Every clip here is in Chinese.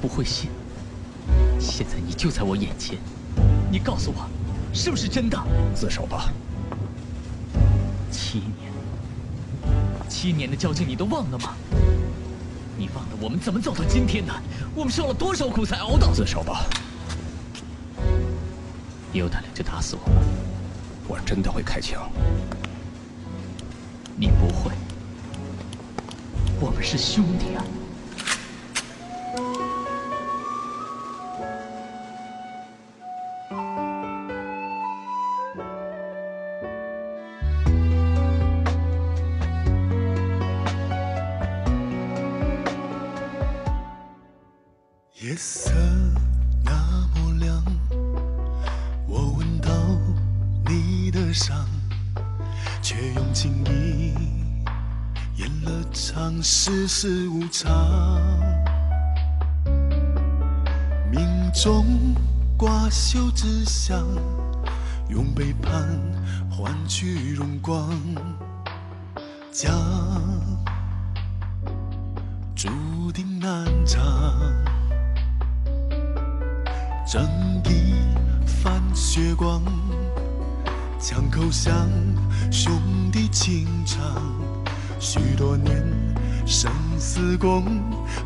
不会信。现在你就在我眼前，你告诉我，是不是真的？自首吧。七年，七年的交情你都忘了吗？你忘了我们怎么走到今天的？我们受了多少苦才熬到？自首吧。有胆量就打死我吧。我真的会开枪。你不会。我们是兄弟啊。你的伤，却用尽你演了场世事无常。命中挂袖之相，用背叛换取荣光，将注定难长。正义泛血光，枪口向兄弟情长。许多年生死共，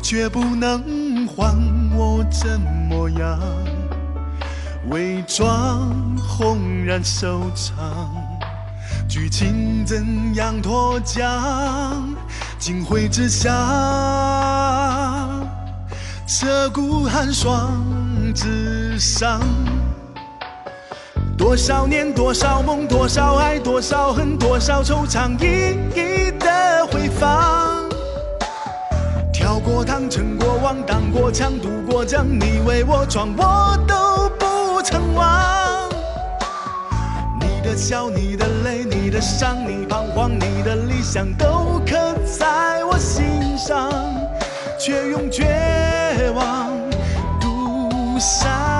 却不能换我真模样。伪装轰然收场，剧情怎样脱缰？金徽之下，彻骨寒霜。之上，多少年，多少梦，多少爱，多少恨，多少惆怅，一一的回放。跳过堂，撑过网，挡过枪，渡过江，你为我闯，我都不曾忘。你的笑，你的泪，你的伤，你彷徨，你的理想，都刻在我心上，却用绝望。善良。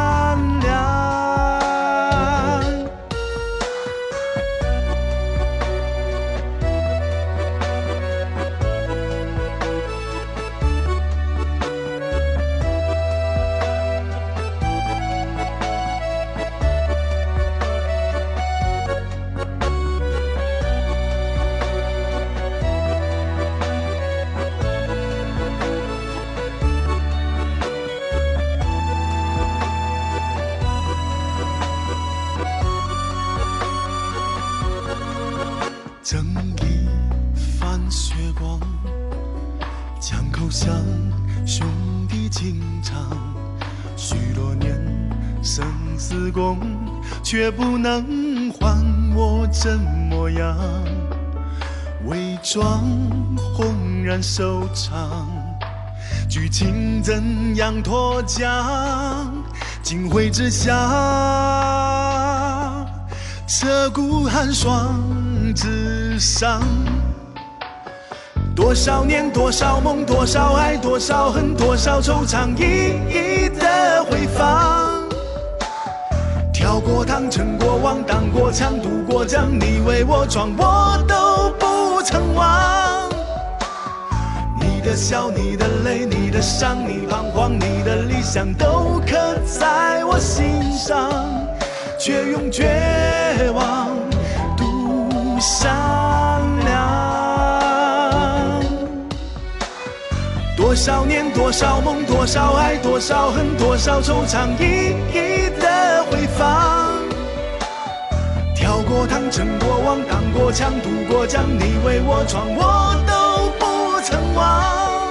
功，却不能换我真模样。伪装轰然收场，剧情怎样脱缰？金辉之下，彻骨寒霜。之上，多少年，多少梦，多少爱，多少恨，多少惆怅，一一的回放。跳过汤，撑过网，挡过枪，渡过江，你为我闯，我都不曾忘。你的笑，你的泪，你的伤，你彷徨，你的理想，都刻在我心上，却用绝望。善良，多少年，多少梦，多少爱，多少恨，多少惆怅，一过堂，撑过网，挡过枪，渡过江，你为我闯，我都不曾忘。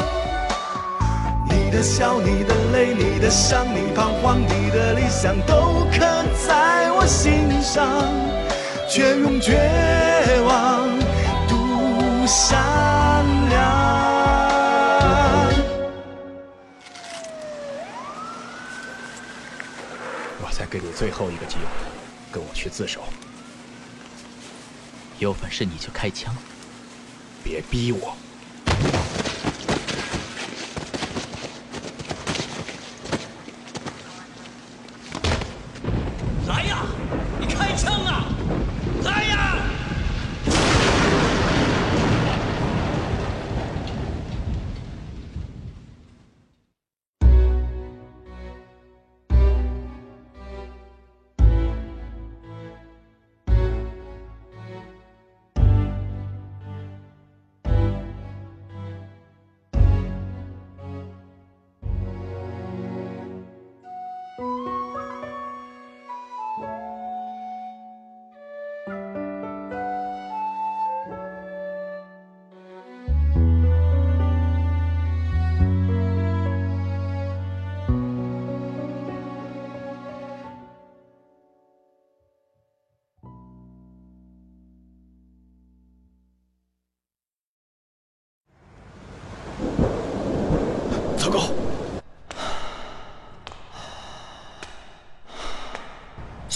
你的笑，你的泪，你的伤，你彷徨，你的理想，都刻在我心上。却用绝望赌善良。我再给你最后一个机会，跟我去自首。有本事你就开枪，别逼我。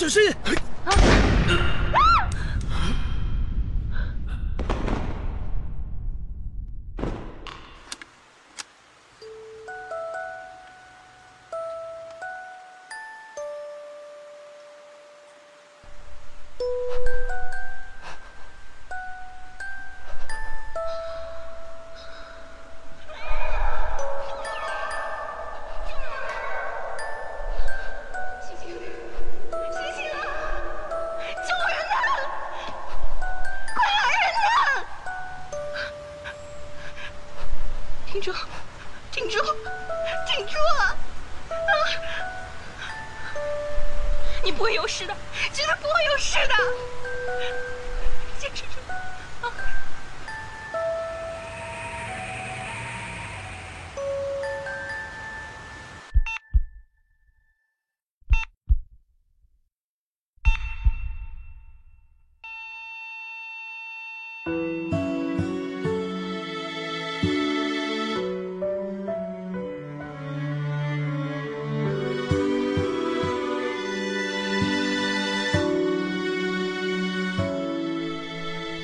小心。挺住挺住挺住啊。啊。你不会有事的真的不会有事的。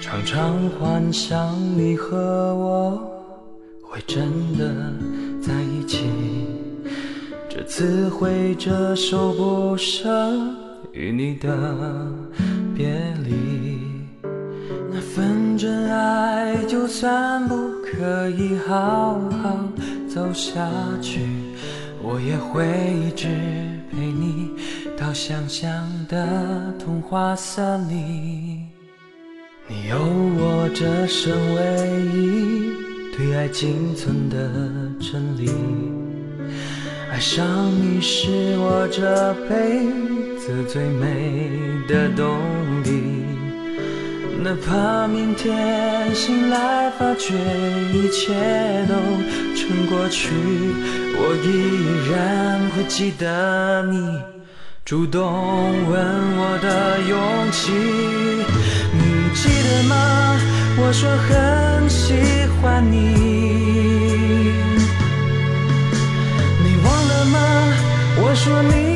常常幻想你和我会真的在一起，这次会折手不舍与你的别离。那份真爱，就算不可以好好走下去，我也会一直陪你到想象的童话森林。你有我这生唯一对爱仅存的真理，爱上你是我这辈子最美的动力。哪怕明天醒来发觉一切都成过去，我依然会记得你主动问我的勇气。吗？我说很喜欢你，你忘了吗？我说你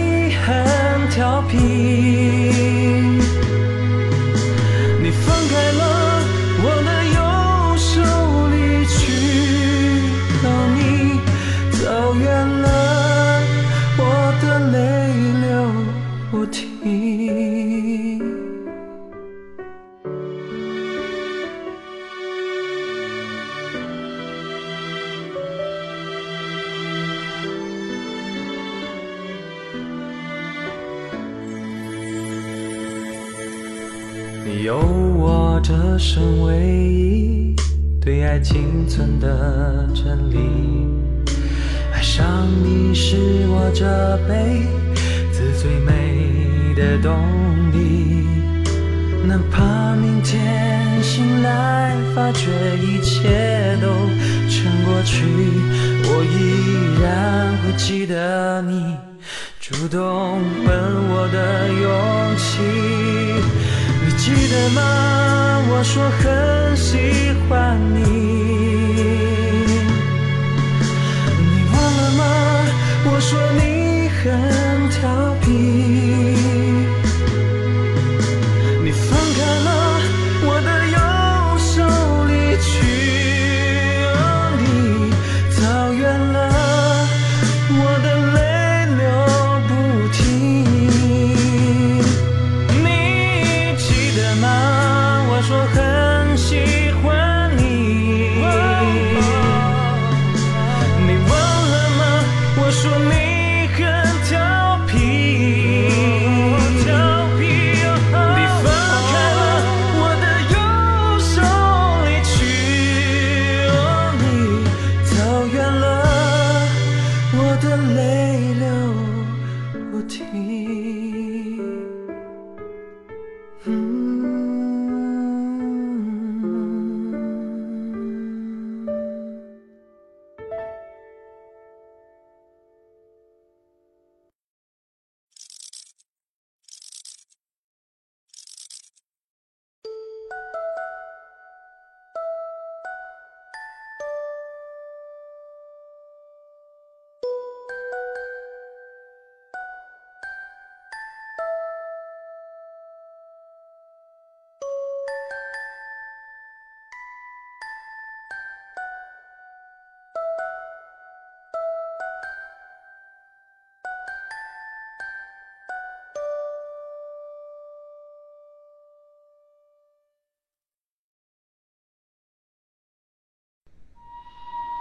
你有我这生唯一对爱仅存的真理，爱上你是我这辈子最美的动力。哪怕明天醒来发觉一切都成过去，我依然会记得你主动问我的勇气。记得吗？我说很喜欢你，你忘了吗？我说你很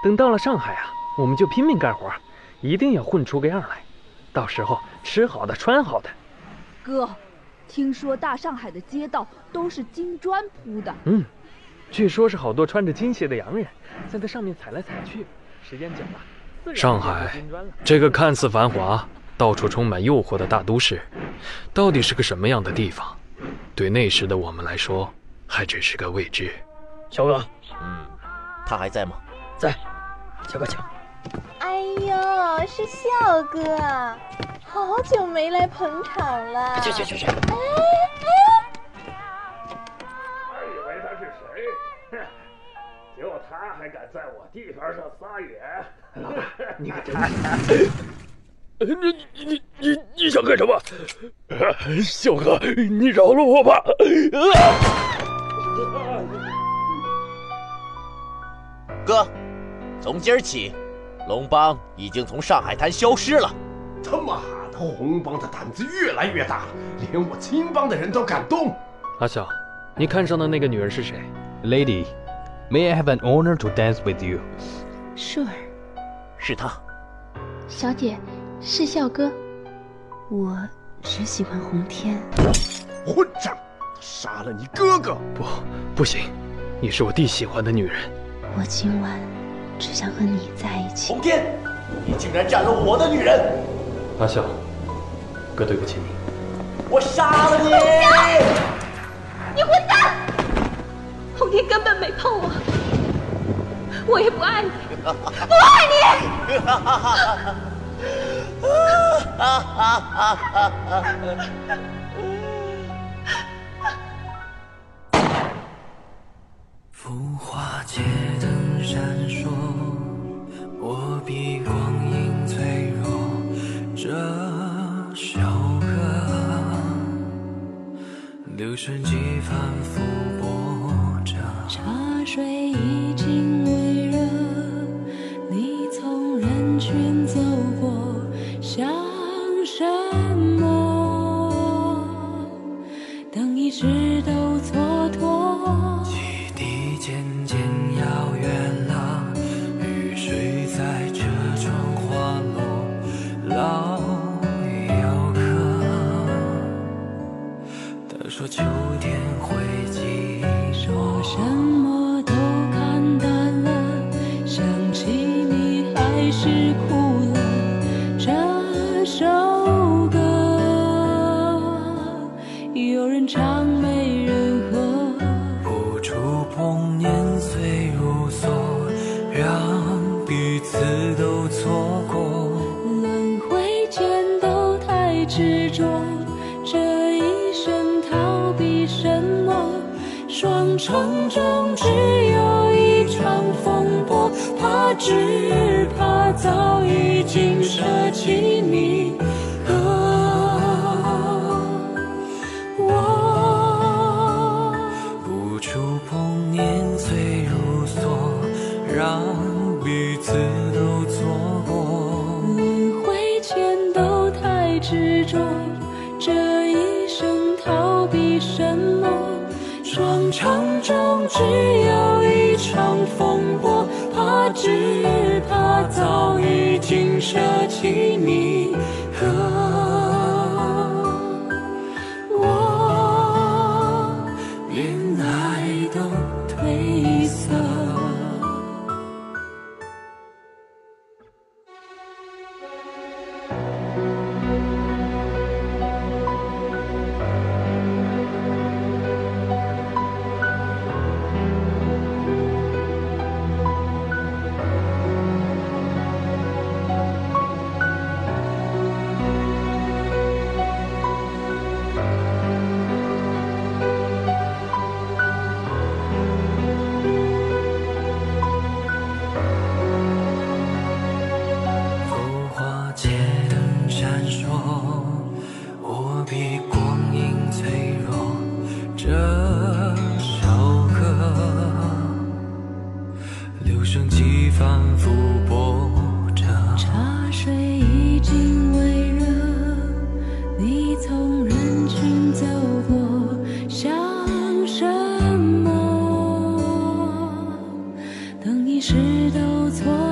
等到了上海啊，我们就拼命干活，一定要混出个样来。到时候吃好的，穿好的。哥，听说大上海的街道都是金砖铺的。嗯，据说是好多穿着金鞋的洋人在那上面踩来踩去，时间久了，上海这个看似繁华、到处充满诱惑的大都市，到底是个什么样的地方？对那时的我们来说，还只是个未知。小哥，嗯，他还在吗？在，敲个敲。哎呦，是笑哥，好久没来捧场了。去去去去。哎哎！还以为他是谁？就他还敢在我地盘上撒野？老大，你可真……你你你你你想干什么？笑哥，你饶了我吧！哥，从今儿起，龙帮已经从上海滩消失了。他妈的，红帮的胆子越来越大，连我青帮的人都敢动。阿笑，你看上的那个女人是谁？Lady, may I have an honor to dance with you? Sure. 是她。小姐，是笑哥。我只喜欢红天。混账！杀了你哥哥！不，不行，你是我弟喜欢的女人。我今晚只想和你在一起。红天，你竟然占了我的女人！阿笑，哥对不起你。我杀了你！你混蛋！红天根本没碰我，我也不爱你，不爱你！浮华街我比光影脆弱。这首歌，留声机反复播着。茶水已经舍事？都错